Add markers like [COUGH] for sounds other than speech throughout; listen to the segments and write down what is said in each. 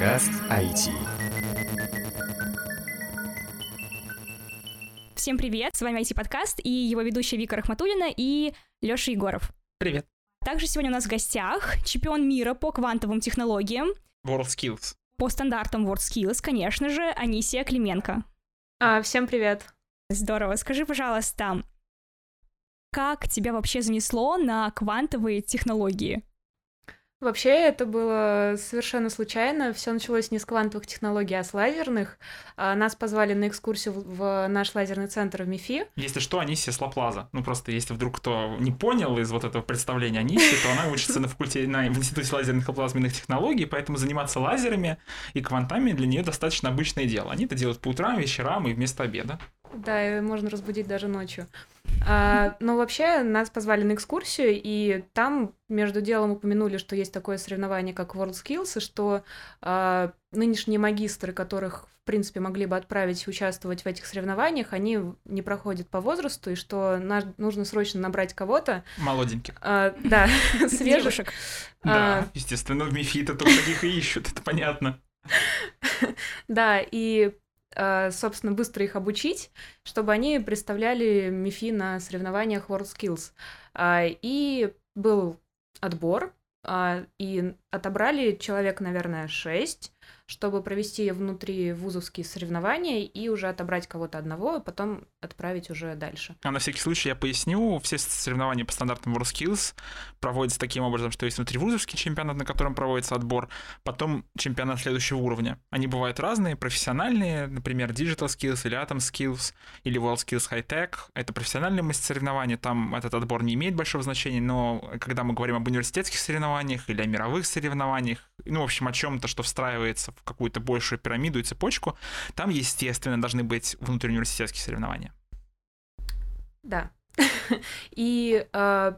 Подкаст IT. Всем привет, с вами IT-подкаст и его ведущая Вика Рахматулина и Лёша Егоров. Привет. Также сегодня у нас в гостях чемпион мира по квантовым технологиям, WorldSkills. по стандартам WorldSkills, конечно же, Анисия Клименко. А, всем привет. Здорово. Скажи, пожалуйста, как тебя вообще занесло на квантовые технологии? Вообще это было совершенно случайно. Все началось не с квантовых технологий, а с лазерных. А, Нас позвали на экскурсию в- в наш лазерный центр в МИФИ. Если что, Анисия Слаплаза. Ну, просто если вдруг кто не понял из вот этого представления Анисии, то она учится на факультете, на, в Институте лазерных и плазменных технологий, поэтому заниматься лазерами и квантами для нее достаточно обычное дело. Они это делают по утрам, вечерам и вместо обеда. Да, и можно разбудить даже ночью. А, но вообще нас позвали на экскурсию, и там между делом упомянули, что есть такое соревнование, как WorldSkills, и что а, нынешние магистры, которых, в принципе, могли бы отправить участвовать в этих соревнованиях, они не проходят по возрасту, и что на- нужно срочно набрать кого-то, Молоденьких. а, да, [LAUGHS] [LAUGHS] свежих. А. Да, естественно, в МИФИ-то только таких и ищут, это понятно. [LAUGHS] Да, и, собственно, быстро их обучить, чтобы они представляли МИФИ на соревнованиях WorldSkills. А, И был отбор, а, и отобрали человек, наверное, шесть, чтобы провести внутри вузовские соревнования и уже отобрать кого-то одного, и потом отправить уже дальше. А на всякий случай я поясню, все соревнования по стандартам WorldSkills проводятся таким образом, что есть внутривузовский чемпионат, на котором проводится отбор, потом чемпионат следующего уровня. Они бывают разные, профессиональные, например, Digital Skills или Atom Skills или WorldSkills High Tech. Это профессиональные соревнования, там этот отбор не имеет большого значения, но когда мы говорим об университетских соревнованиях или о мировых соревнованиях, ну, в общем, о чем-то, что встраивается в какую-то большую пирамиду и цепочку, там, естественно, должны быть внутриуниверситетские соревнования. Да. [LAUGHS] И, э,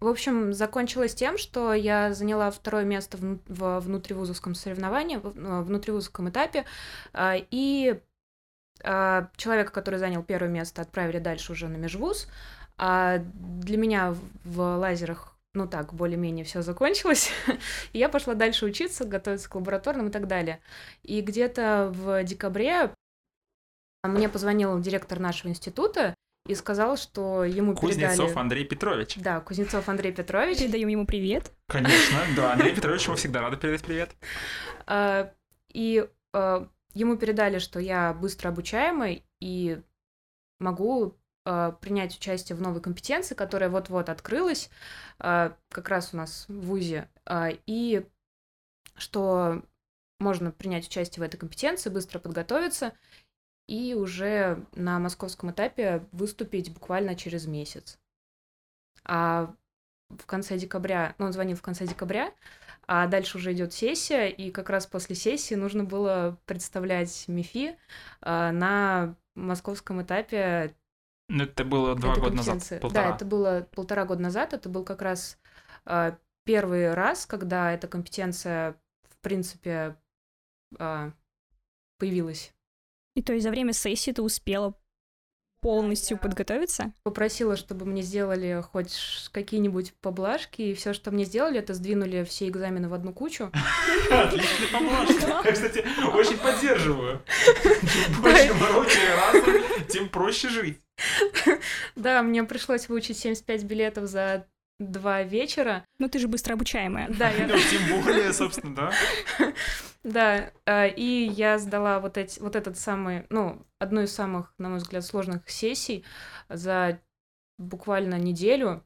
в общем, закончилось тем, что я заняла второе место в, внутривузовском соревновании, в э, внутривузовском этапе, а, и человека, который занял первое место, отправили дальше уже на межвуз. А для меня в лазерах ну так, более-менее все закончилось. [LAUGHS] И я пошла дальше учиться, готовиться к лабораторным и так далее. И где-то в декабре мне позвонил директор нашего института и сказал, что ему Кузнецов передали... Андрей Петрович. Да, Кузнецов Андрей Петрович. Передаем ему привет. Конечно, да, [LAUGHS] Андрей Петрович, мы всегда рады передать привет. А, И а, ему передали, что я быстро обучаемый и могу а, принять участие в новой компетенции, которая вот-вот открылась как раз у нас в ВУЗе, а, и что можно принять участие в этой компетенции, быстро подготовиться и уже на московском этапе выступить буквально через месяц. А в конце декабря, ну, он звонил в конце декабря, а дальше уже идет сессия, и как раз после сессии нужно было представлять МИФИ а, на московском этапе Ну, это было два этой года назад, полтора. Да, это было полтора года назад, это был как раз а, первый раз, когда эта компетенция, в принципе, а, появилась. И то есть за время сессии ты успела полностью подготовиться? Попросила, чтобы мне сделали хоть какие-нибудь поблажки, и все, что мне сделали, это сдвинули все экзамены в одну кучу. Отличный помощник. [LAUGHS] Я, кстати, очень поддерживаю. [LAUGHS] Чем больше мороки разум, тем проще жить. Да, мне пришлось выучить 75 билетов за два вечера. Ну ты же быстро обучаемая. Да, я [LAUGHS] Тем более, собственно, да. [LAUGHS] Да, а, и я сдала вот, эти, вот этот самый, ну, одну из самых, на мой взгляд, сложных сессий за буквально неделю.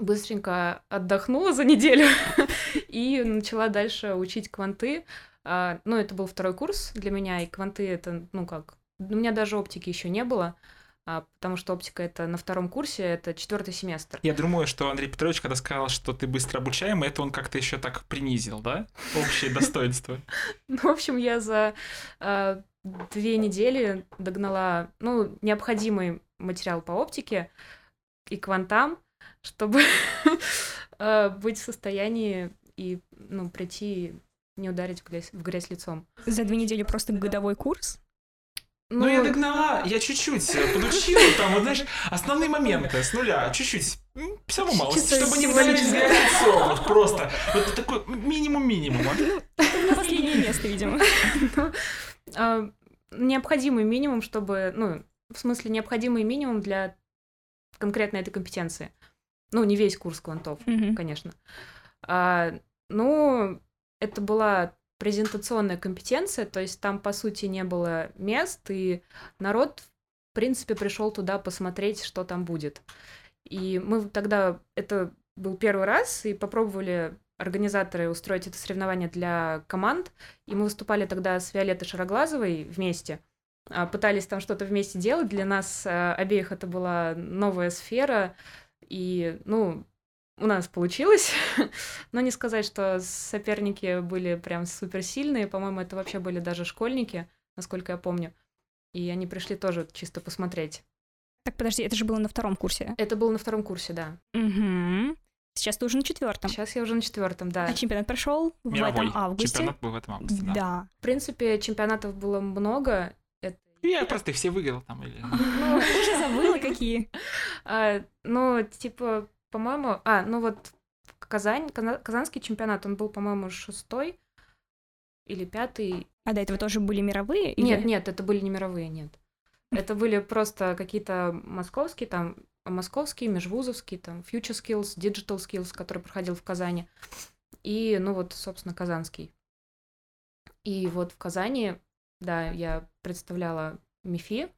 Быстренько отдохнула за неделю [LAUGHS] и начала дальше учить кванты. А, Ну, это был второй курс для меня, и кванты это, ну как, у меня даже оптики еще не было, потому что оптика это на втором курсе, это четвертый семестр. Я думаю, что Андрей Петрович, когда сказал, что ты быстро обучаемый, это он как-то еще так принизил, да? Общее [LAUGHS] достоинство. Ну, в общем, я за а, две недели догнала, ну, необходимый материал по оптике и квантам, чтобы [LAUGHS] а, быть в состоянии и, ну, прийти не ударить в грязь, в грязь лицом. За две недели просто годовой курс? Ну, я догнала, я чуть-чуть э, подучила, там, вот, знаешь, основные моменты с нуля, чуть-чуть, самую малость, Чисто чтобы не ударить в символически. грязь лицом, вот просто, вот такой минимум минимума. На последней Среднее место, видимо. [LAUGHS] Ну, а, необходимый минимум, чтобы, ну, в смысле, необходимый минимум для конкретно этой компетенции. Ну, не весь курс квантов, конечно. А, ну, это была презентационная компетенция, то есть там, по сути, не было мест, и народ, в принципе, пришел туда посмотреть, что там будет. И мы тогда, это был первый раз, и попробовали организаторы устроить это соревнование для команд, и мы выступали тогда с Виолеттой Шароглазовой вместе, а, пытались там что-то вместе делать, для нас а, обеих это была новая сфера, и, ну, у нас получилось, [LAUGHS] но не сказать, что соперники были прям суперсильные, по-моему, это вообще были даже школьники, насколько я помню, и они пришли тоже чисто посмотреть. Так, подожди, это же было на втором курсе. Это было на втором курсе, да. Мгм. Сейчас ты уже на четвертом. Сейчас я уже на четвертом, да. А чемпионат прошел в Мировой этом августе. чемпионат был в этом августе, да. Да. В принципе, чемпионатов было много. Это, Я просто их все выиграл там. Или... ну, [LAUGHS] Уже забыла, какие. ну, типа, по-моему... А, ну вот Казань, Каза- Казанский чемпионат, он был, по-моему, шестой или пятый. А до этого тоже были мировые? или- Нет, нет, это были не мировые, нет. Это были просто какие-то московские, там, московские, межвузовские, там, Future Skills, Digital Skills, который проходил в Казани. И, ну вот, собственно, Казанский. И вот в Казани, да, я представляла МИФИ.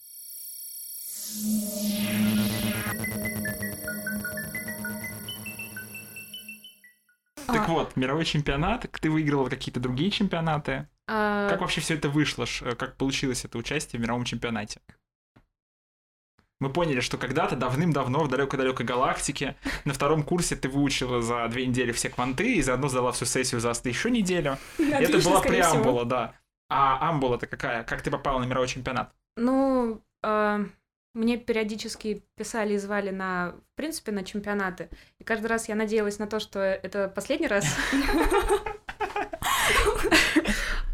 Так А. вот, мировой чемпионат, ты выиграла какие-то другие чемпионаты. А, Как вообще все это вышло? Э, Как получилось это участие в мировом чемпионате? Мы поняли, что когда-то давным-давно в далекой-далекой галактике на втором курсе ты выучила за две недели все кванты и заодно сдала всю сессию за еще неделю. это Отлично, была всего. преамбула, да. А амбула-то какая? Как ты попала на мировой чемпионат? Ну, а, мне периодически писали и звали на, в принципе, на чемпионаты. И каждый раз я надеялась на то, что это последний раз.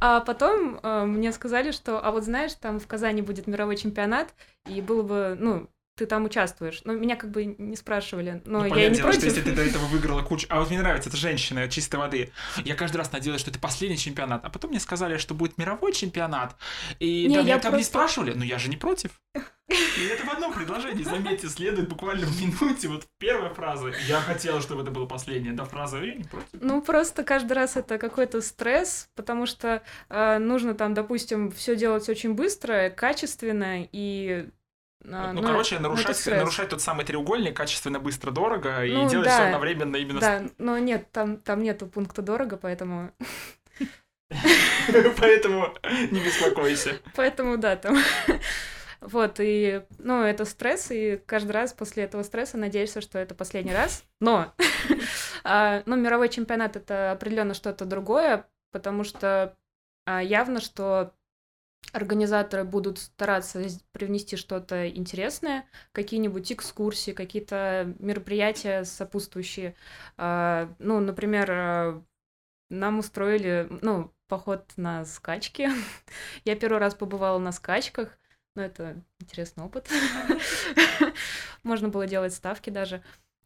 А потом э, мне сказали, что, а вот знаешь, там в Казани будет мировой чемпионат, и было бы, ну, ты там участвуешь. Но меня как бы не спрашивали, но Ну, я не дело, что против. если ты до этого выиграла кучу... А вот мне нравится, это женщина чистой воды. Я каждый раз надеялась, что это последний чемпионат, а потом мне сказали, что будет мировой чемпионат. И Не, да, меня там не спрашивали, но я же не против. И это в одном предложении, заметьте, следует буквально в минуте. Вот первая фраза. Я хотела, чтобы это было последнее. Да, фраза «я не против». Ну, просто каждый раз это какой-то стресс, потому что э, нужно там, допустим, все делать очень быстро, качественно и... э, ну, короче, это нарушать, нарушать тот самый треугольник качественно, быстро, дорого и Ну, делать да. все одновременно именно Да, но нет, там, там нету пункта дорого, поэтому... [LAUGHS] Поэтому не беспокойся. Поэтому, да, там... [LAUGHS] Вот, и, ну, это стресс, и каждый раз после этого стресса надеешься, что это последний раз. Но, [LAUGHS] а, ну, мировой чемпионат — это определенно что-то другое, потому что а, явно, что организаторы будут стараться привнести что-то интересное, какие-нибудь экскурсии, какие-то мероприятия сопутствующие. А, Ну, например, а, нам устроили, ну, поход на скачки. [LAUGHS] Я первый раз побывала на скачках, но это интересный опыт. [LAUGHS] Можно было делать ставки даже.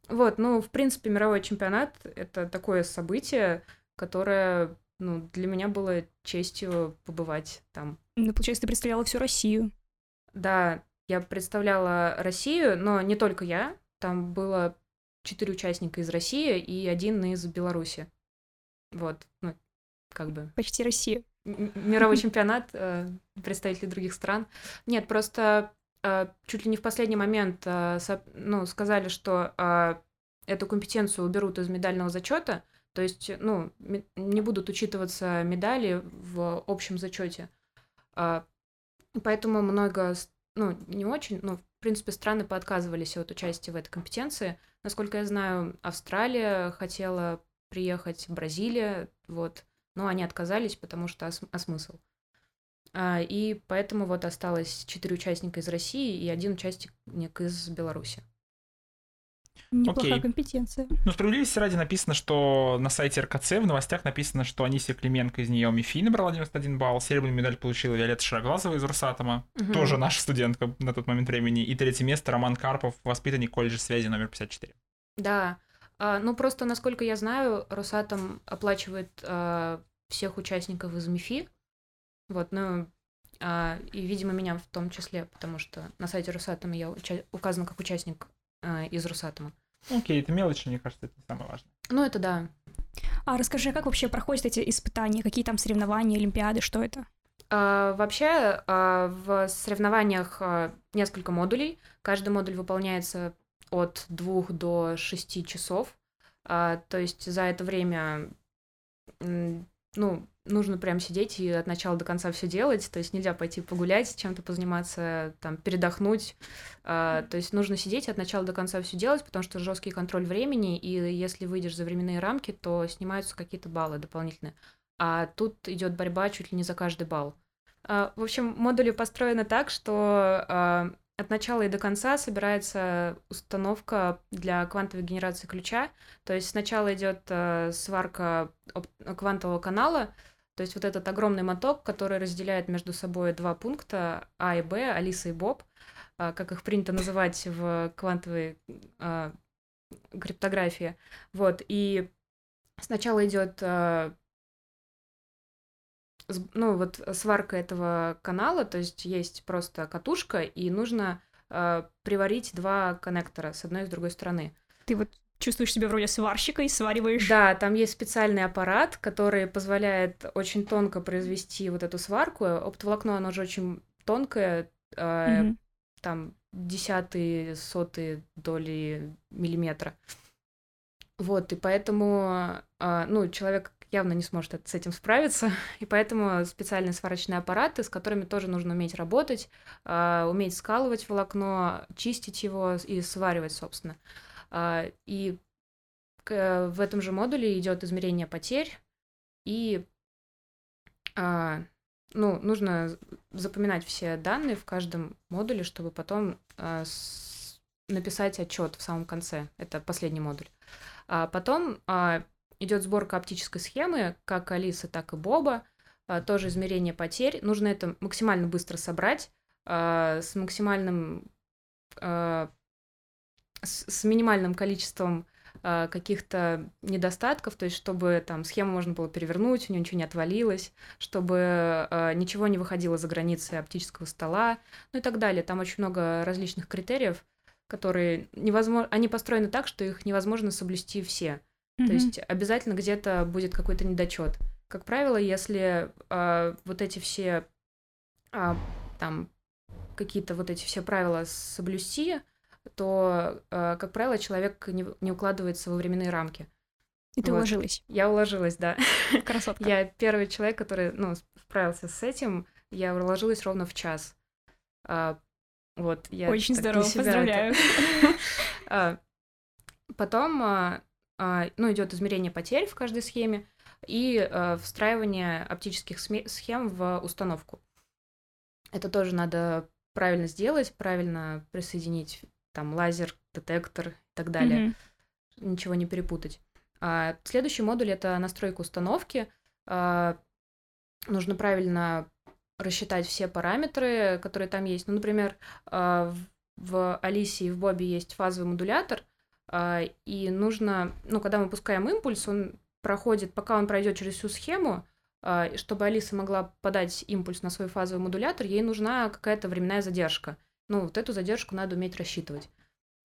Вот, ну, в принципе, мировой чемпионат — это такое событие, которое, ну, для меня было честью побывать там. Ну, получается, ты представляла всю Россию. Да, я представляла Россию, но не только я. Там было четыре участника из России и один из Беларуси. Вот, ну, как бы Почти Россию. м- мировой чемпионат э, представителей других стран. Нет, просто э, чуть ли не в последний момент э, ну, сказали, что эту компетенцию уберут из медального зачета, то есть, ну, не будут учитываться медали в общем зачете. А, Поэтому много, ну, не очень, но, в принципе, страны поотказывались от участия в этой компетенции. Насколько я знаю, Австралия хотела приехать, Бразилия, вот, но они отказались, потому что а смысл? А, и поэтому вот осталось четыре участника из России и один участник из Беларуси. Неплохая Окей. компетенция. Ну, справедливости ради написано, что на сайте РКЦ в новостях написано, что Анисия Клименко из нее МИФИ набрала 91 балл, серебряную медаль получила Виолетта Шароглазова из Росатома, Мгм. тоже наша студентка на тот момент времени, и третье место Роман Карпов, воспитанник колледжа связи номер 54. Да. А, ну, просто, насколько я знаю, Росатом оплачивает а, всех участников из МИФИ. Вот, ну, а, и, видимо, меня в том числе, потому что на сайте Росатома я уча- указана как участник а, из Росатома. Окей, это мелочи, мне кажется, это не самое важное. Ну, это да. А расскажи, как вообще проходят эти испытания? Какие там соревнования, олимпиады, что это? А, вообще, а, в соревнованиях а, несколько модулей. Каждый модуль выполняется от двух до шести часов. А, то есть за это время, ну, нужно прям сидеть и от начала до конца все делать. То есть нельзя пойти погулять, чем-то позаниматься, там, передохнуть. А, то есть нужно сидеть от начала до конца все делать, потому что жесткий контроль времени, и если выйдешь за временные рамки, то снимаются какие-то баллы дополнительные. А тут идет борьба чуть ли не за каждый балл. А, В общем, модули построены так, что а, от начала и до конца собирается установка для квантовой генерации ключа. То есть сначала идет сварка квантового канала, то есть вот этот огромный моток, который разделяет между собой два пункта А и Б, Алиса и Боб, а, как их принято называть в квантовой а, криптографии. Вот, и сначала идет а, ну, вот сварка этого канала, то есть есть просто катушка, и нужно приварить два коннектора с одной и с другой стороны. Ты вот чувствуешь себя в роли сварщика и свариваешь... Да, там есть специальный аппарат, который позволяет очень тонко произвести вот эту сварку. Оптоволокно, оно же очень тонкое, э, там десятые, сотые доли миллиметра. Вот, и поэтому, а, ну, человек явно не сможет с этим справиться, [LAUGHS] и поэтому специальные сварочные аппараты, с которыми тоже нужно уметь работать, а, уметь скалывать волокно, чистить его и сваривать, собственно. А, И к- в этом же модуле идет измерение потерь, и а, ну, нужно запоминать все данные в каждом модуле, чтобы потом а, написать отчет в самом конце. Это последний модуль. А потом а, идет сборка оптической схемы, как Алисы, так и Боба. А, тоже измерение потерь. Нужно это максимально быстро собрать а, с максимальным а, с, с минимальным количеством а, каких-то недостатков, то есть чтобы там схему можно было перевернуть, у нее ничего не отвалилось, чтобы а, ничего не выходило за границы оптического стола, ну и так далее. Там очень много различных критериев, которые невозможно, они построены так, что их невозможно соблюсти все. То Мгм. есть обязательно где-то будет какой-то недочет. Как правило, если а, вот эти все а, там какие-то вот эти все правила соблюсти, то, а, как правило, человек не, не укладывается во временные рамки. И ты вот. уложилась. Я уложилась, да. [LAUGHS] Красотка. Я первый человек, который, ну, справился с этим. Я уложилась ровно в час. А, вот, я Очень здорово, себя это- поздравляю. [LAUGHS] А, Потом, а, а, ну, идет измерение потерь в каждой схеме и а, встраивание оптических схем в установку. Это тоже надо правильно сделать, правильно присоединить там лазер, детектор и так далее Мгм. ничего не перепутать. А, следующий модуль это настройка установки. А, нужно правильно рассчитать все параметры, которые там есть. Ну, например, а, в, в Алисе и в Бобе есть фазовый модулятор, а, и нужно, ну, когда мы пускаем импульс, он проходит, пока он пройдет через всю схему, а, чтобы Алиса могла подать импульс на свой фазовый модулятор, ей нужна какая-то временная задержка. Ну, вот эту задержку надо уметь рассчитывать.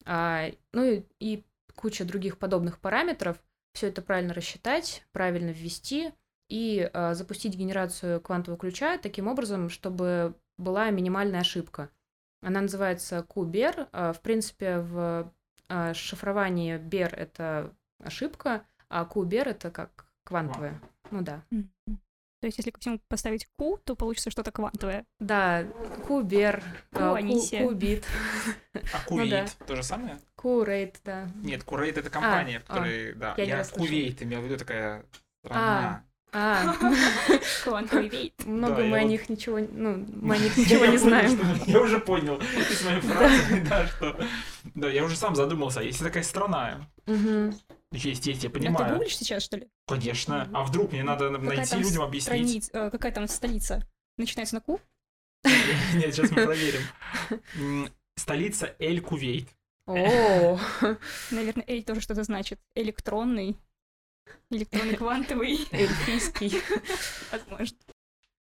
А, ну и, и куча других подобных параметров. Все это правильно рассчитать, правильно ввести и а, запустить генерацию квантового ключа таким образом, чтобы была минимальная ошибка. Она называется QBER. А, В принципе, в а, шифровании BER это ошибка, а QBER это как квантовая. Ну да. Мгм. То есть, если ко всему поставить Q, то получится что-то квантовое. Да, Q, Анисия. QBit, А [LAUGHS] Ну Кувейт да. то же самое? QRate, да. Нет, Курейт это компания, в а, которой, да. я. Кувейт имел в виду такая страна. А, [LAUGHS] Квантовый [LAUGHS] вейт. много мы о них ничего, ну, мы о них ничего не знаем. Я уже понял из моей фразы, да, что... Да, я уже сам задумался, а если такая страна. Есть, есть, я А ты понимаю. гуглишь сейчас, что ли? Конечно. А вдруг мне надо Какая найти людям объяснить? страниц- э, Какая там столица? Начинается на Q? [LAUGHS] Нет, сейчас мы [LAUGHS] проверим. Столица Эль-Кувейт. О, [LAUGHS] Наверное, L тоже что-то значит. Электронный. Электронный квантовый. Эльфийский. Возможно.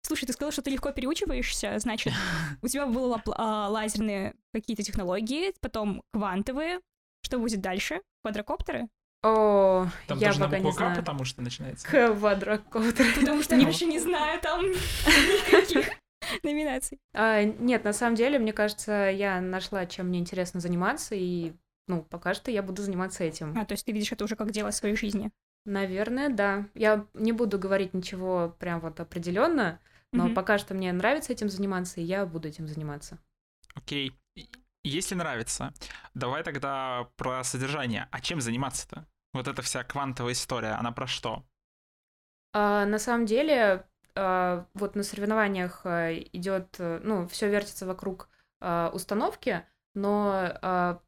Слушай, ты сказала, что ты легко переучиваешься, значит, у тебя были лап- а, лазерные какие-то технологии, потом квантовые. Что будет дальше? Квадрокоптеры? О, Там я тоже на пока не букву К, знаю. потому что начинается. Квадрокоптер. Потому что я вообще не знаю там никаких номинаций. А, нет, на самом деле, мне кажется, я нашла, чем мне интересно заниматься, и, ну, пока что я буду заниматься этим. А, то есть ты видишь это уже как дело своей жизни. Наверное, да. Я не буду говорить ничего прям вот определенно, но Мгм. пока что мне нравится этим заниматься, и я буду этим заниматься. Окей. Если нравится, давай тогда про содержание. А чем заниматься-то? Вот эта вся квантовая история, она про что? А, на самом деле, а, вот на соревнованиях идет, ну, все вертится вокруг а, установки, но а,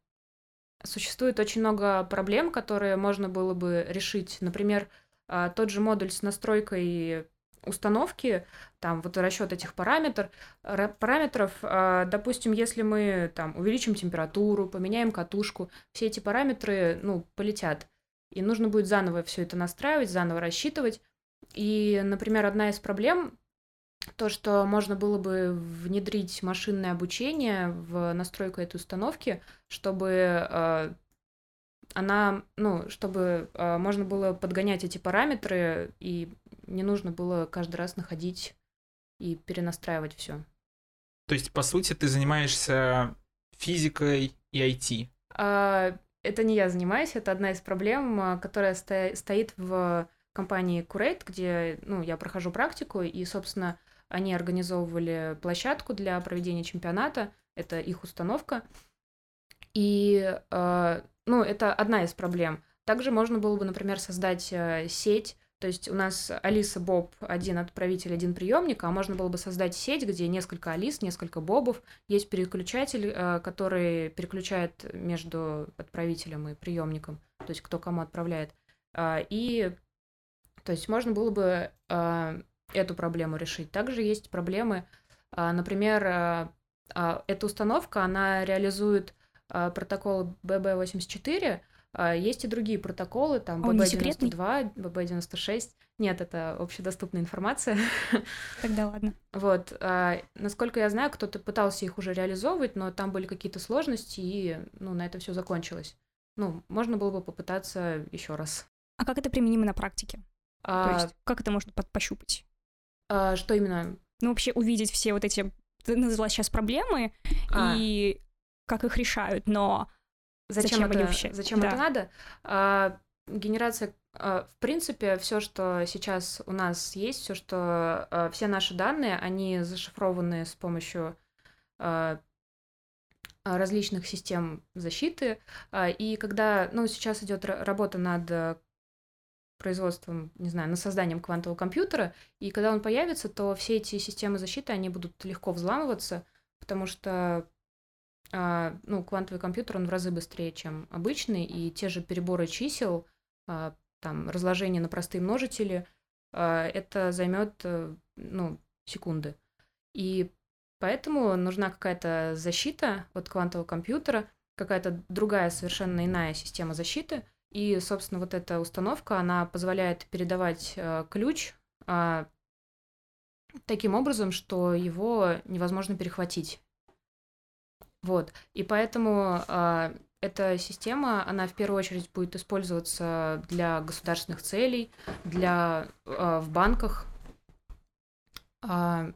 существует очень много проблем, которые можно было бы решить. Например, а, тот же модуль с настройкой установки, там вот расчет этих параметр, ра- параметров, а, допустим, если мы там увеличим температуру, поменяем катушку, все эти параметры, ну, полетят. И нужно будет заново все это настраивать, заново рассчитывать. И, например, одна из проблем то, что можно было бы внедрить машинное обучение в настройку этой установки, чтобы э, она, ну, чтобы э, можно было подгонять эти параметры, и не нужно было каждый раз находить и перенастраивать все. То есть, по сути, ты занимаешься физикой и IT. А, это не я занимаюсь, это одна из проблем, а, которая сто- стоит в компании Curate, где ну, я прохожу практику, и, собственно, они организовывали площадку для проведения чемпионата, это их установка. И, э, ну, это одна из проблем. Также можно было бы, например, создать э, сеть, то есть у нас Алиса Боб один отправитель, один приемник, а можно было бы создать сеть, где несколько Алис, несколько Бобов, есть переключатель, э, который переключает между отправителем и приемником, то есть кто кому отправляет. А, И, то есть можно было бы а, эту проблему решить. Также есть проблемы, а, например, а, эта установка, она реализует протокол BB84, а, есть и другие протоколы, там А он не секретный? BB92, BB96. Нет, это общедоступная информация. [LAUGHS] Тогда ладно. Вот, а, насколько я знаю, кто-то пытался их уже реализовывать, но там были какие-то сложности, и, ну, на это все закончилось. Ну, можно было бы попытаться еще раз. А как это применимо на практике? А, То есть как это можно под- пощупать? а, что именно? Ну, вообще увидеть все вот эти, ты назвала сейчас проблемы, А. и как их решают, но Зачем, Зачем это, вообще? Зачем Да. это надо? А, генерация, а, в принципе, все, что сейчас у нас есть, все, что а, все наши данные, они зашифрованы с помощью а, различных систем защиты. А, И когда, ну, сейчас идет ра- работа над а, производством, не знаю, над созданием квантового компьютера, и когда он появится, то все эти системы защиты, они будут легко взламываться, потому что ну, квантовый компьютер, он в разы быстрее, чем обычный, и те же переборы чисел, а, там, разложение на простые множители, а, это займет, э, ну, секунды. И поэтому нужна какая-то защита от квантового компьютера, какая-то другая, совершенно иная система защиты, и, собственно, вот эта установка, она позволяет передавать э, ключ а, таким образом, что его невозможно перехватить. Вот. И поэтому а, эта система, она в первую очередь будет использоваться для государственных целей, для а, в банках, а,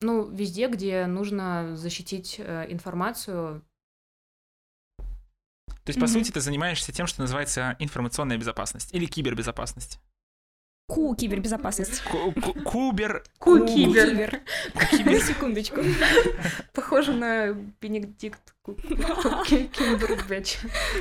ну, везде, где нужно защитить э, информацию. То есть, по Мгм. сути, ты занимаешься тем, что называется информационная безопасность или кибербезопасность. Ку кибербезопасность. Ку- ку- Кубер... Ку-кибер. Кибер. Кибер. На секундочку. Похоже на Бенедикт Ку- Кимбербэтч.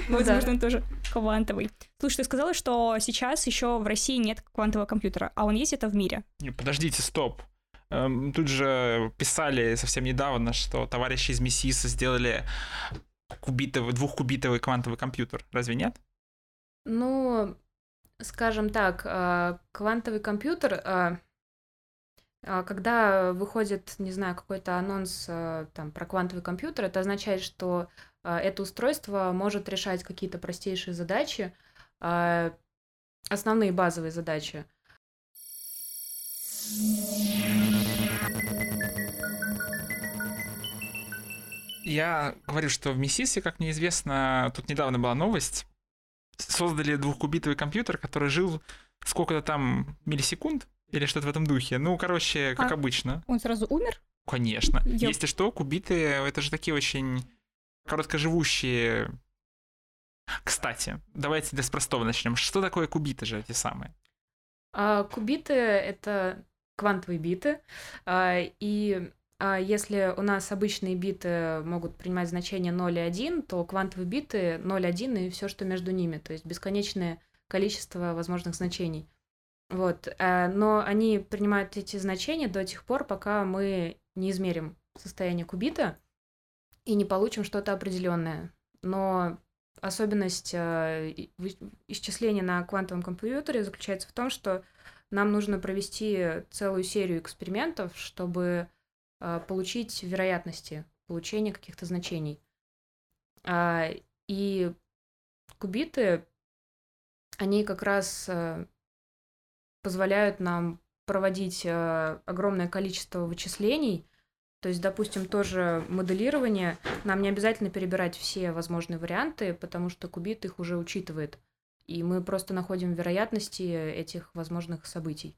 Ну. Возможно, он тоже квантовый. Слушай, ты сказала, что сейчас еще в России нет квантового компьютера, а он есть это в мире. Подождите, стоп. Эм, Тут же писали совсем недавно, что товарищи из Мессиса сделали кубитовый, двухкубитовый квантовый компьютер. Разве нет? Ну, скажем так, а, квантовый компьютер, а, а, когда выходит, не знаю, какой-то анонс а, там про квантовый компьютер, это означает, что это устройство может решать какие-то простейшие задачи. основные базовые задачи. Я говорю, что в Миссисе, как мне известно, тут недавно была новость, создали двухкубитовый компьютер, который жил сколько-то там миллисекунд или что-то в этом духе. Ну, короче, как А. обычно. Он сразу умер? Конечно. Ёп. Если что, кубиты это же такие очень короткоживущие. Кстати, давайте с простого начнем. Что такое кубиты же эти самые? А, Кубиты — это квантовые биты, а, и если у нас обычные биты могут принимать значение 0 и 1, то квантовые биты 0, 1 и все, что между ними, то есть бесконечное количество возможных значений. Вот. а, Но они принимают эти значения до тех пор, пока мы не измерим состояние кубита и не получим что-то определенное. Но особенность э, исчисления на квантовом компьютере заключается в том, что нам нужно провести целую серию экспериментов, чтобы э, получить вероятности получения каких-то значений. А, И кубиты, они как раз э, позволяют нам проводить э, огромное количество вычислений. То есть, допустим, тоже моделирование. Нам не обязательно перебирать все возможные варианты, потому что кубит их уже учитывает. И мы просто находим вероятности этих возможных событий.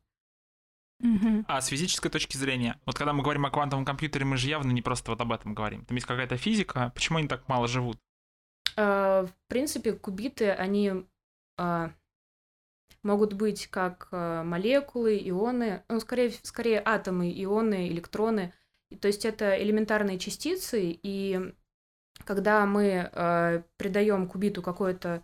А с физической точки зрения, вот когда мы говорим о квантовом компьютере, мы же явно не просто вот об этом говорим. Там есть какая-то физика, почему они так мало живут? Э, В принципе, кубиты, они а, могут быть как а, молекулы, ионы, ну, скорее, скорее атомы, ионы, электроны. То есть это элементарные частицы, и когда мы придаем кубиту какое-то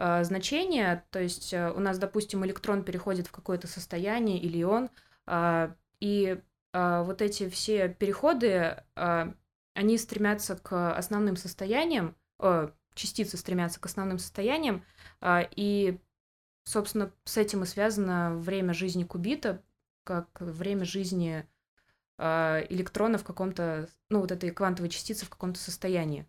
а, значение, то есть а, у нас, допустим, электрон переходит в какое-то состояние или ион, а, и а, вот эти все переходы, а, они стремятся к основным состояниям, э, частицы стремятся к основным состояниям, и, собственно, с этим и связано время жизни кубита, как время жизни электрона в каком-то, ну, вот этой квантовой частицы в каком-то состоянии.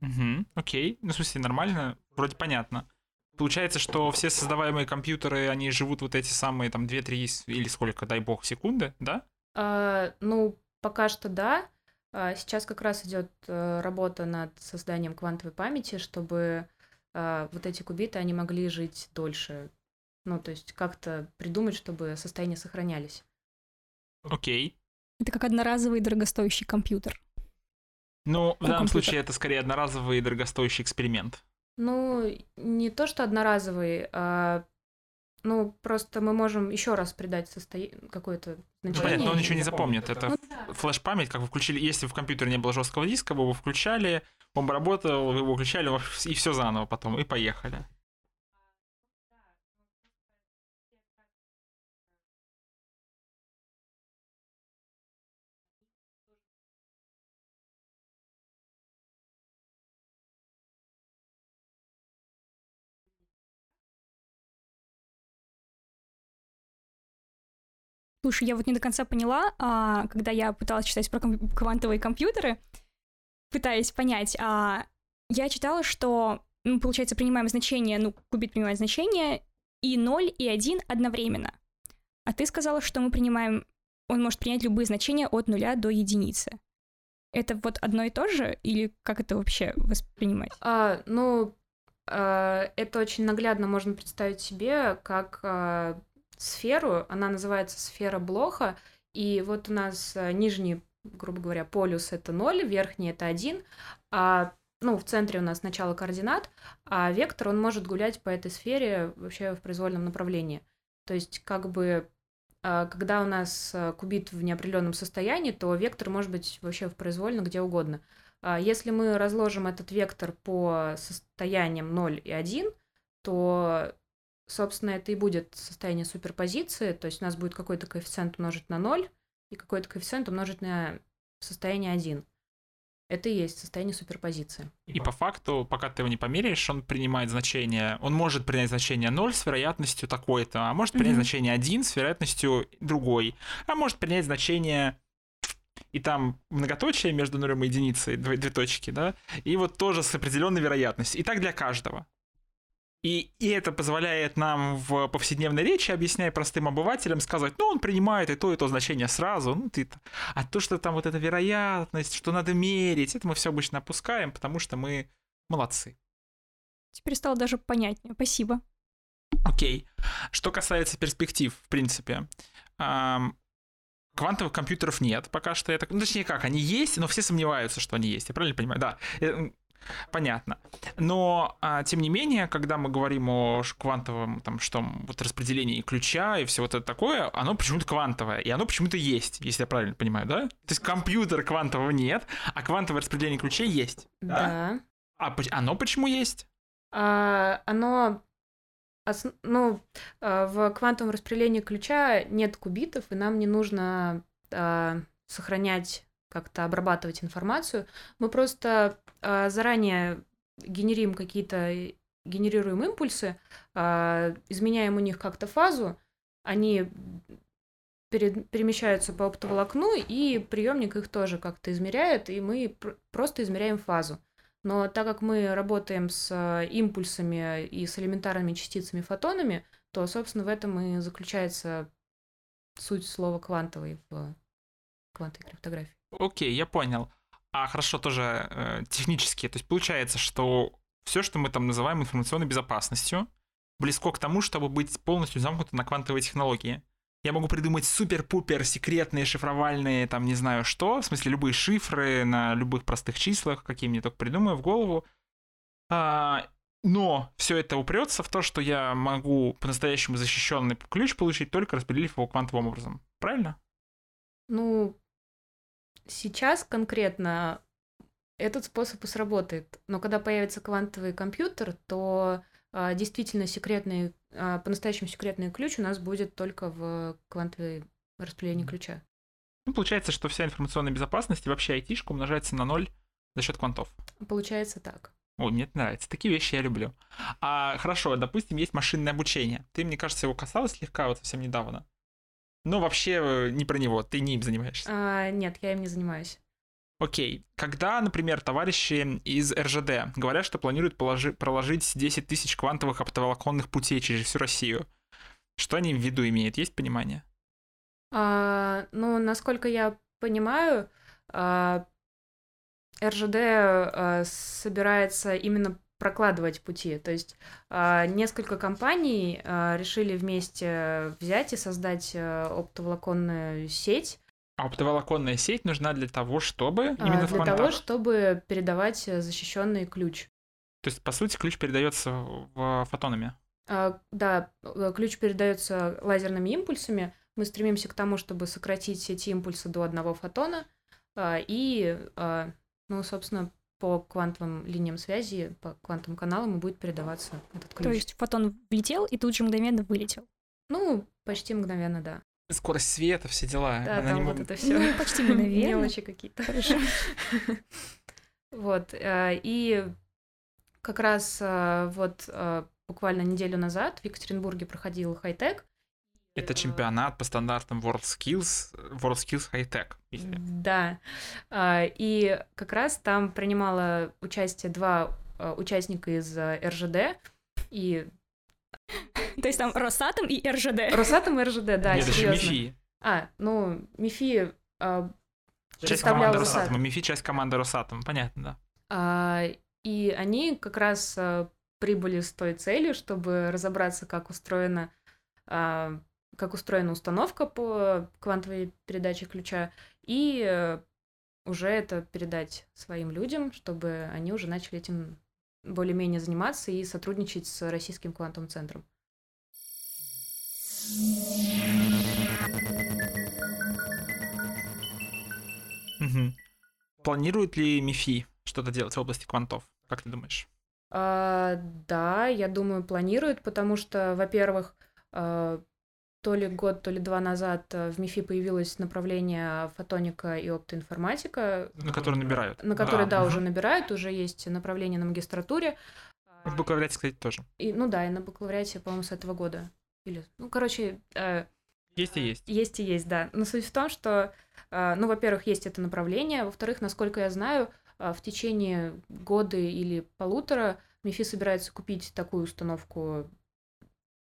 Угу, окей. Ну, в смысле, нормально, вроде понятно. Получается, что все создаваемые компьютеры, они живут вот эти самые там 2-3 или сколько, дай бог, секунды, да? А, ну, пока что да. А, сейчас как раз идет э, работа над созданием квантовой памяти, чтобы а, вот эти кубиты, они могли жить дольше. Ну, то есть как-то придумать, чтобы состояния сохранялись. Окей. Это как одноразовый дорогостоящий компьютер. Ну, в данном компьютера. случае это скорее одноразовый и дорогостоящий эксперимент. Ну, не то, что одноразовый, а ну, просто мы можем еще раз придать состоя... какое-то Ну, значение. понятно, но он ничего не запомнит. Это Ну да. флеш-память, как вы включили, если в компьютере не было жесткого диска, вы его включали, он бы работал, вы его включали, и все заново потом, и поехали. Слушай, я вот не до конца поняла, а, когда я пыталась читать про ком- квантовые компьютеры, пытаясь понять, а, я читала, что, ну, получается, принимаем значение, ну, кубит принимает значение, и 0, и 1 одновременно. А ты сказала, что мы принимаем, он может принять любые значения от нуля до единицы. Это вот одно и то же, или как это вообще воспринимать? А, ну, а, это очень наглядно можно представить себе как а, сферу. Она называется сфера Блоха. И вот у нас а, нижний, грубо говоря, полюс это 0, верхний это 1. А ну, в центре у нас начало координат, а вектор, он может гулять по этой сфере вообще в произвольном направлении. То есть, как бы, а, когда у нас а, кубит в неопределенном состоянии, то вектор может быть вообще в произвольном где угодно. А Если мы разложим этот вектор по состояниям 0 и 1, то, собственно, это и будет состояние суперпозиции, то есть у нас будет какой-то коэффициент умножить на 0 и какой-то коэффициент умножить на состояние 1. Это и есть состояние суперпозиции. И по факту, пока ты его не померяешь, он принимает значение, он может принять значение 0 с вероятностью такой-то, а может принять Мгм. значение 1 с вероятностью другой, а может принять значение и там многоточие между нулем и единицей, две, две точки, да, и вот тоже с определенной вероятностью. И так для каждого. И, и это позволяет нам в повседневной речи, объясняя простым обывателям, сказать, ну, он принимает и то, и то значение сразу. Ну, ты... А то, что там вот эта вероятность, что надо мерить, это мы все обычно опускаем, потому что мы молодцы. Теперь стало даже понятнее. Спасибо. Окей. Что касается перспектив, в принципе. Эм, квантовых компьютеров нет пока что. Я так... Ну, точнее, как, они есть, но все сомневаются, что они есть. Я правильно понимаю? Да. Э, понятно. Но, а, тем не менее, когда мы говорим о квантовом, там, что вот распределении ключа и все вот это такое, оно почему-то квантовое, и оно почему-то есть, если я правильно понимаю, да? То есть компьютера квантового нет, а квантовое распределение ключей есть. Да. А оно почему есть? А, оно ну, а, в квантовом распределении ключа нет кубитов, и нам не нужно а, сохранять, как-то обрабатывать информацию. Мы просто а, заранее генерим какие-то, генерируем импульсы, изменяем у них как-то фазу, они перемещаются по оптоволокну, и приемник их тоже как-то измеряет, и мы просто измеряем фазу. Но так как мы работаем с э, импульсами и с элементарными частицами фотонами, то, собственно, в этом и заключается суть слова квантовый в квантовой криптографии. Окей, я понял. А хорошо, тоже э, технически. То есть получается, что все, что мы там называем информационной безопасностью, близко к тому, чтобы быть полностью замкнуто на квантовые технологии. Я могу придумать супер-пупер секретные шифровальные, там, не знаю что, в смысле любые шифры на любых простых числах, какие мне только придумаю в голову. А, но все это упрется в то, что я могу по-настоящему защищенный ключ получить, только распределив его квантовым образом. Правильно? Ну, сейчас конкретно этот способ и сработает. Но когда появится квантовый компьютер, то а, действительно секретный, а, по-настоящему секретный ключ у нас будет только в квантовой распределении ключа. Ну, получается, что вся информационная безопасность и вообще айтишка умножается на ноль за счет квантов. Получается так. О, мне это нравится. Такие вещи я люблю. А хорошо, допустим, есть машинное обучение. Ты, мне кажется, его касалась слегка вот совсем недавно. Но вообще э, не про него, ты не им занимаешься. А, нет, я им не занимаюсь. Окей, когда, например, товарищи из РЖД говорят, что планируют положи, проложить 10 тысяч квантовых оптоволоконных путей через всю Россию, что они в виду имеют? Есть понимание? А, ну, насколько я понимаю, а, РЖД а, собирается именно прокладывать пути. То есть а, несколько компаний а, решили вместе взять и создать а, оптоволоконную сеть, а оптоволоконная сеть нужна для того, чтобы а, именно для в Для того, чтобы передавать э, защищенный ключ. То есть, по сути, ключ передается в фотонами. А, да, э, ключ передается лазерными импульсами. Мы стремимся к тому, чтобы сократить эти импульсы до одного фотона. И, ну, собственно, по квантовым линиям связи, по квантовым каналам и будет передаваться этот ключ. То есть фотон влетел и тут же мгновенно вылетел? Ну, почти мгновенно, да скорость света, все дела. Да, Она там не вот это все. Ну, почти мгновенно. Мелочи какие-то. Хорошо. [LAUGHS] Вот. Э, и как раз э, вот э, буквально неделю назад в Екатеринбурге проходил хай-тек. Это чемпионат по стандартам WorldSkills, WorldSkills High-Tech. Да. И как раз там принимало участие два участника из РЖД, и [LAUGHS] То есть там Росатом и РЖД. Росатом и РЖД, да, Нет, серьезно. МИФИ. А, ну, МИФИ а, Часть команды Росатома. МИФИ часть команды Росатом, понятно, да. А, и они как раз а, прибыли с той целью, чтобы разобраться, как устроена, а, как устроена установка по квантовой передаче ключа, и а, уже это передать своим людям, чтобы они уже начали этим более-менее заниматься и сотрудничать с Российским квантовым центром. Угу. Планирует ли МИФИ что-то делать в области квантов? Как ты думаешь? А, да, я думаю, планирует, потому что, во-первых, а, то ли год, то ли два назад э, в МИФИ появилось направление фотоника и оптоинформатика. На которые набирают. На которые, да, да уже набирают, уже есть направление на магистратуре. В бакалавриате, кстати, тоже. И, ну да, и на бакалавриате, по-моему, с этого года. Или, ну, короче... Э, есть и есть. Есть и есть, да. Но суть в том, что, э, ну, во-первых, есть это направление, во-вторых, насколько я знаю, э, в течение года или полутора МИФИ собирается купить такую установку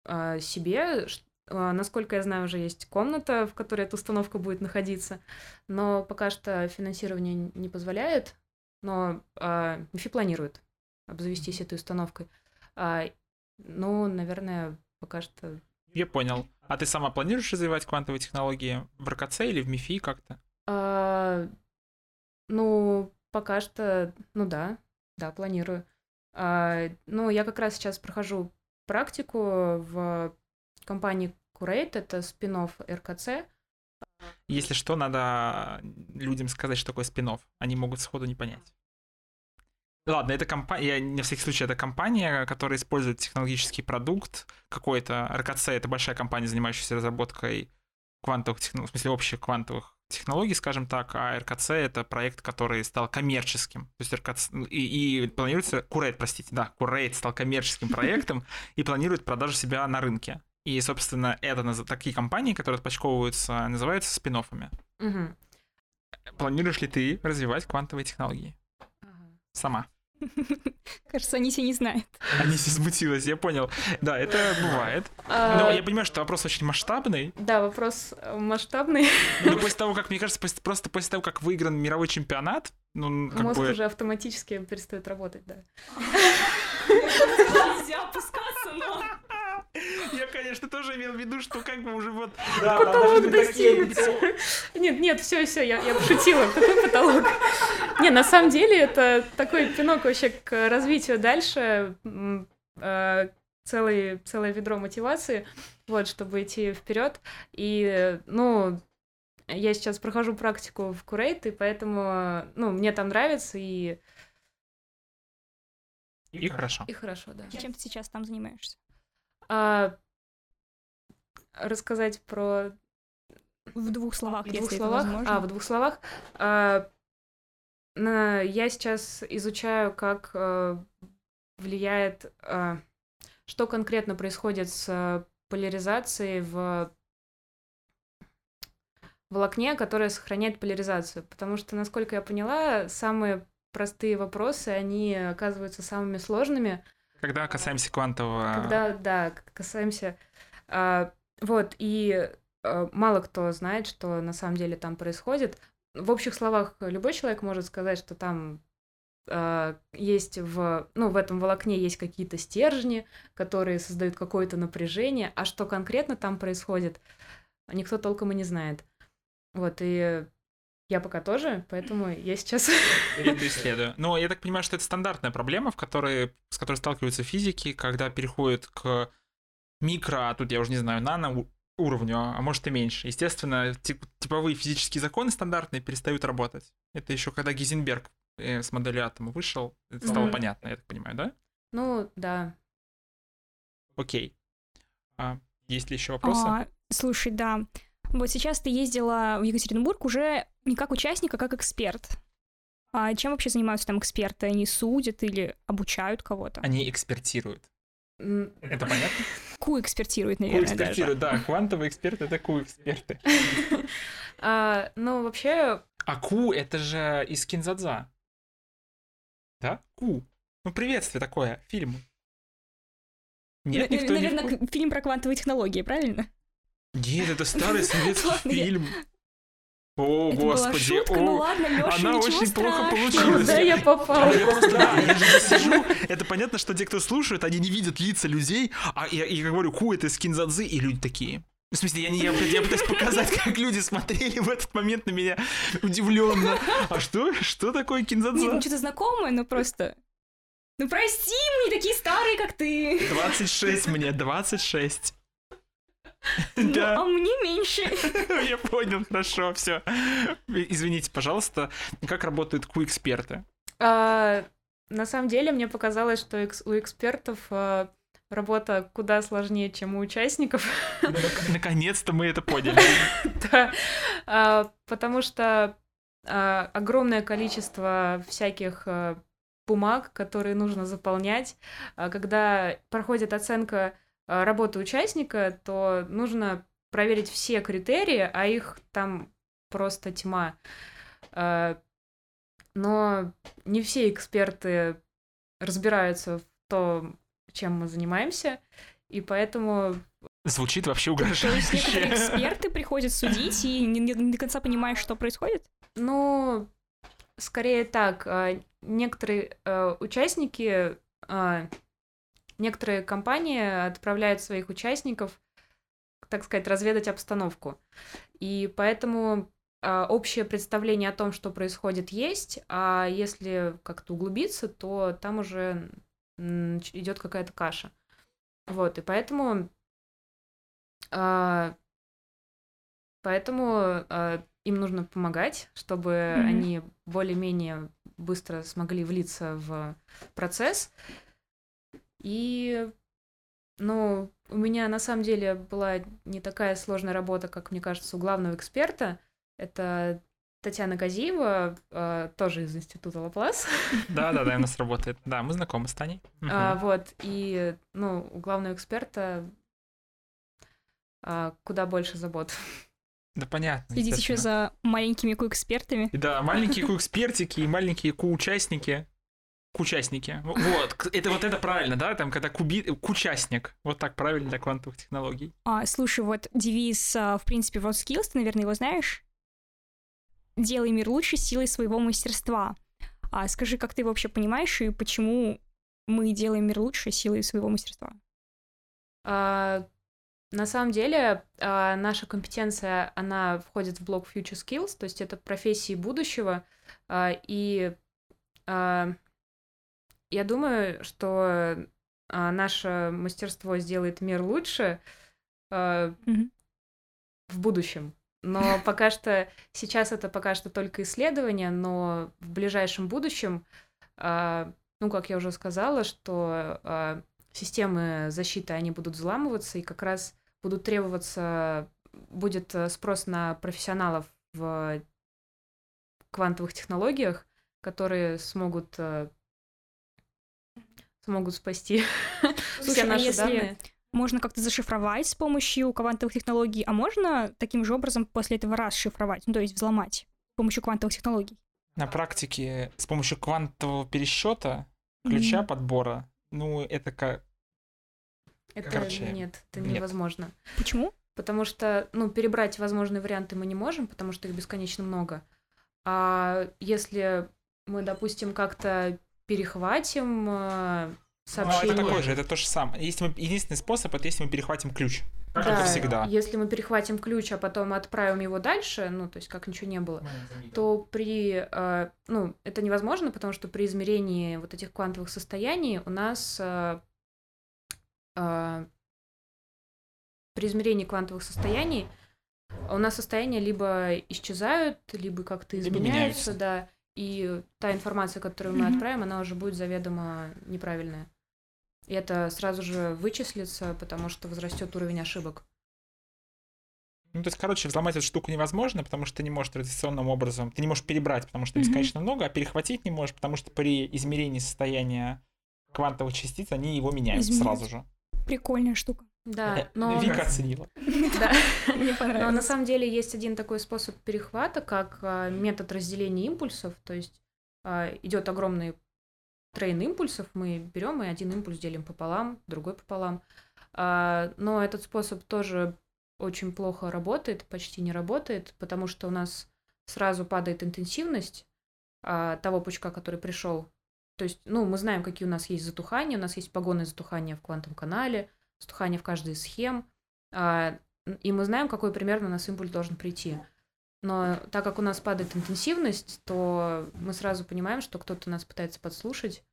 а, себе. А, насколько я знаю, уже есть комната, в которой эта установка будет находиться, но пока что финансирование не позволяет, но а, МИФИ планирует обзавестись этой установкой. А, ну, наверное, пока что... Я понял. А ты сама планируешь развивать квантовые технологии в РКЦ или в МИФИ как-то? А, ну, пока что, ну да, да, планирую. А, ну, я как раз сейчас прохожу практику в компании Curate, это спин РКЦ. Если что, надо людям сказать, что такое спин Они могут сходу не понять. Ладно, это компания, на всякий случай, это компания, которая использует технологический продукт какой-то. РКЦ — это большая компания, занимающаяся разработкой квантовых технологий, в смысле общих квантовых технологий, скажем так, а РКЦ — это проект, который стал коммерческим. То есть РКЦ... И, и планируется... Курейт, простите, да, Курейт стал коммерческим проектом и планирует продажу себя на рынке. И, собственно, это такие компании, которые отпочковываются, называются спин угу. Планируешь ли ты развивать квантовые технологии? Сама. [LAUGHS] Кажется, Аниси не знает. Аниси смутилась, я понял. Да, это [LAUGHS] бывает. А, Но я понимаю, что вопрос очень масштабный. Да, вопрос э, масштабный. Но [LAUGHS] после того, как, мне кажется, просто после того, как выигран мировой чемпионат, ну, как Мозг бы... уже автоматически перестает работать, да. Нельзя опускаться, но... Я, конечно, тоже имел в виду, что как бы уже вот... Да, потолок достигнется. Нет, нет, все, все, я, я пошутила. Какой потолок? Не, на самом деле это такой пинок вообще к развитию дальше. Э, целый, целое ведро мотивации, вот, чтобы идти вперед. И, ну, я сейчас прохожу практику в Курейт, и поэтому, ну, мне там нравится, и... И хорошо. И хорошо, да. Чем ты сейчас там занимаешься? А, рассказать про... В двух словах, в если двух словах? это возможно. А, в двух словах. А, на, я сейчас изучаю, как а, влияет, а, что конкретно происходит с поляризацией в волокне, которое сохраняет поляризацию. Потому что, насколько я поняла, самые простые вопросы, они оказываются самыми сложными, когда касаемся квантового... Когда, да, касаемся... А, вот, и а, мало кто знает, что на самом деле там происходит. В общих словах, любой человек может сказать, что там а, есть в, ну, в этом волокне есть какие-то стержни, которые создают какое-то напряжение, а что конкретно там происходит, никто толком и не знает. Вот, и я пока тоже, поэтому я сейчас... Это исследую. Но я так понимаю, что это стандартная проблема, в которой, с которой сталкиваются физики, когда переходят к микро, а тут я уже не знаю, нано уровню, а может и меньше. Естественно, тип, типовые физические законы стандартные перестают работать. Это еще когда Гизенберг э, с моделью атома вышел, это стало mm-hmm. понятно, я так понимаю, да? Ну, да. Окей. А, есть ли еще вопросы? А, слушай, да. Вот сейчас ты ездила в Екатеринбург уже не как участник, а как эксперт. А чем вообще занимаются там эксперты? Они судят или обучают кого-то? Они экспертируют. Это понятно? Ку экспертирует, наверное, экспертирует, да. Квантовые эксперты — это ку-эксперты. [LAUGHS] А, ну, вообще... А ку — это же из Кинзадза. Да? Ку. Ну, приветствие такое, фильм. Нет, никто Наверное, фильм про квантовые технологии, правильно? Нет, это старый [LAUGHS] советский фильм. О, это господи, шутка, о, ну ладно, Лёша, она очень страшного. плохо получилась. Да, я попала. Я просто, да, я же сижу, [LAUGHS] это понятно, что те, кто слушает, они не видят лица людей, а я, я говорю, ку, это скинзадзы, и люди такие, в смысле, я, не, я, я пытаюсь показать, [LAUGHS] как люди смотрели в этот момент на меня удивленно. А что? Что такое кинзадза? Нет, ну что-то знакомое, но просто... Ну прости, мы не такие старые, как ты. 26 мне, 26. Ну, да. а мне меньше. [LAUGHS] Я понял, хорошо, все. Извините, пожалуйста, как работают ку-эксперты? А, на самом деле, мне показалось, что у экспертов а, работа куда сложнее, чем у участников. [LAUGHS] Наконец-то мы это поняли. Да, а, потому что огромное количество всяких бумаг, которые нужно заполнять. Когда проходит оценка работы участника, то нужно проверить все критерии, а их там просто тьма. Э, но не все эксперты разбираются в то, чем мы занимаемся, и поэтому Звучит вообще То есть некоторые угрожающе. [LAUGHS] эксперты приходят судить и не, не до конца понимаешь, что происходит? Ну, скорее так. а, Некоторые э, участники, некоторые компании отправляют своих участников, так сказать, разведать обстановку. И поэтому а, общее представление о том, что происходит, есть, а если как-то углубиться, то там уже идет какая-то каша. Вот, и поэтому а, Поэтому а, им нужно помогать, чтобы Мгм. они более-менее быстро смогли влиться в процесс. И, ну, у меня на самом деле была не такая сложная работа, как мне кажется, у главного эксперта. Это Татьяна Газиева, а, тоже из института Лаплас. [LAUGHS] Да, да, да, у нас работает. Да, мы знакомы с Таней. А, вот, и, ну, у главного эксперта а, куда больше забот. Да, понятно. Следить еще за маленькими экспертами. И Да, маленькие [LAUGHS] ку-экспертики и маленькие ку-участники. К-участники. В- Вот, к- это вот это правильно, да? Там, когда куби... К-участник. Вот так правильно для квантовых технологий. А, слушай, вот девиз, а, в принципе, WorldSkills, ты, наверное, его знаешь? «Делай мир лучше силой своего мастерства». А скажи, как ты вообще понимаешь и почему мы делаем мир лучше силой своего мастерства? А, на самом деле, а, наша компетенция, она входит в блок Future Skills, то есть это профессии будущего, а, и а, я думаю, что а, наше мастерство сделает мир лучше а, Мгм. в будущем. Но [LAUGHS] пока что, сейчас это пока что только исследование, но в ближайшем будущем, а, ну, как я уже сказала, что а, системы защиты, они будут взламываться, и как раз будут требоваться, будет э, спрос на профессионалов в квантовых технологиях, которые смогут э, смогут спасти [LAUGHS] Слушай, все а наши если данные. можно как-то зашифровать с помощью квантовых технологий, а можно таким же образом после этого расшифровать, ну, то есть взломать с помощью квантовых технологий? На практике с помощью квантового пересчета, ключа Мгм. подбора, ну, это как... Это короче, нет, это нет. невозможно. Почему? Потому что, ну, перебрать возможные варианты мы не можем, потому что их бесконечно много. А если мы, допустим, как-то перехватим э, Ну, сообщение... это такой же, это то же самое. Если мы... Единственный способ, это если мы перехватим ключ. Как Да, это всегда. Если мы перехватим ключ, а потом отправим его дальше, ну, то есть как ничего не было, то при, э, ну, это невозможно, потому что при измерении вот этих квантовых состояний у нас э, э, при измерении квантовых состояний у нас состояния либо исчезают, либо как-то Либо изменяются, меняются. да, и та информация, которую мы Мгм. отправим, она уже будет заведомо неправильная. И это сразу же вычислится, потому что возрастет уровень ошибок. Ну, то есть, короче, взломать эту штуку невозможно, потому что ты не можешь традиционным образом, ты не можешь перебрать, потому что Мгм. бесконечно много, а перехватить не можешь, потому что при измерении состояния квантовых частиц они его меняют Изменяют. сразу же. Прикольная штука. Да, Э, но... Вика оценила. [LAUGHS] Да. [LAUGHS] Мне Но понравилось. на самом деле есть один такой способ перехвата, как а, метод разделения импульсов. То есть а, идет огромный трейн импульсов, мы берем и один импульс делим пополам, другой пополам. А, Но этот способ тоже очень плохо работает, почти не работает, потому что у нас сразу падает интенсивность того пучка, который пришел. То есть, ну, мы знаем, какие у нас есть затухания, у нас есть погоны затухания в квантовом канале, затухания в каждой из схем, а, и мы знаем, какой примерно у нас импульс должен прийти. Но так как у нас падает интенсивность, то мы сразу понимаем, что кто-то нас пытается подслушать.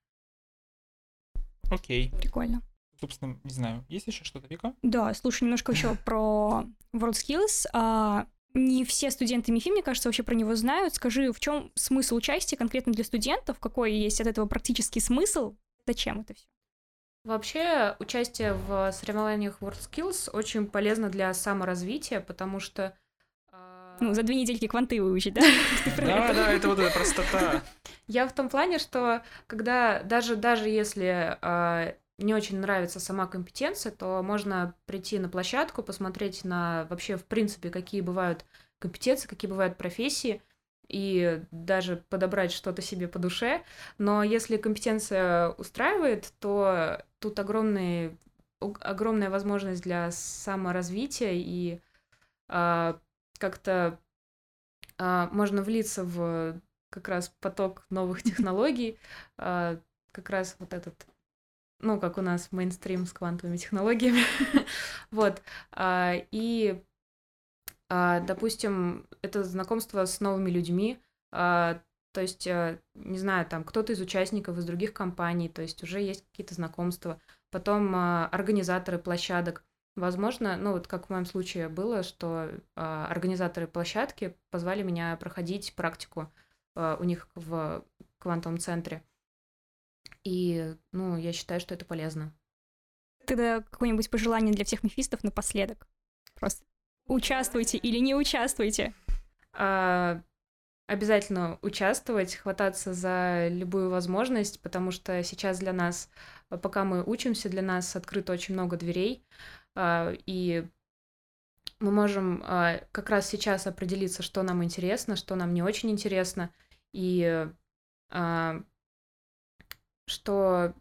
Окей. Прикольно. Собственно, не знаю, есть еще что-то, Вика? Да, слушай, немножко еще [LAUGHS] про WorldSkills. А, не все студенты МИФИ, мне кажется, вообще про него знают. Скажи, в чем смысл участия конкретно для студентов? Какой есть от этого практический смысл? Зачем это все? Вообще, участие в соревнованиях WorldSkills очень полезно для саморазвития, потому что а, Ну, за две недельки кванты выучить, да? [LAUGHS] Да, это? да, это вот эта простота. Я в том плане, что когда даже, даже если а, не очень нравится сама компетенция, то можно прийти на площадку, посмотреть на вообще, в принципе, какие бывают компетенции, какие бывают профессии, и даже подобрать что-то себе по душе. Но если компетенция устраивает, то тут огромный, огромная возможность для саморазвития и э, как-то э, можно влиться в как раз поток новых технологий, э, как раз вот этот ну, как у нас мейнстрим с квантовыми технологиями. [LAUGHS] вот. И а, допустим, это знакомство с новыми людьми, а, то есть, э, не знаю, там кто-то из участников из других компаний, то есть уже есть какие-то знакомства, потом а, организаторы площадок. Возможно, ну вот как в моем случае было, что организаторы площадки позвали меня проходить практику у них в квантовом центре. И, ну, я считаю, что это полезно. Тогда какое-нибудь пожелание для всех мефистов напоследок? Просто участвуйте или не участвуйте? А, обязательно участвовать, хвататься за любую возможность, потому что сейчас для нас, пока мы учимся, для нас открыто очень много дверей, а, и мы можем а, как раз сейчас определиться, что нам интересно, что нам не очень интересно, и а, что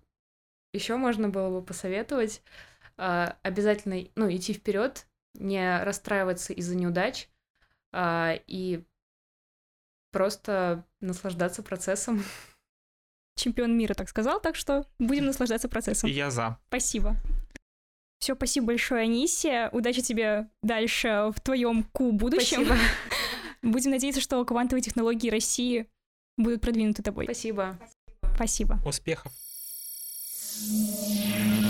еще можно было бы посоветовать, а, обязательно, ну, идти вперед, не расстраиваться из-за неудач а, и просто наслаждаться процессом. [LAUGHS] Чемпион мира так сказал, так что будем наслаждаться процессом. Я за. Спасибо. Все, спасибо большое, Анисия. Удачи тебе дальше в твоем ку будущем. Спасибо. [LAUGHS] Будем надеяться, что квантовые технологии России будут продвинуты тобой. Спасибо. Спасибо. Успехов. Yeah.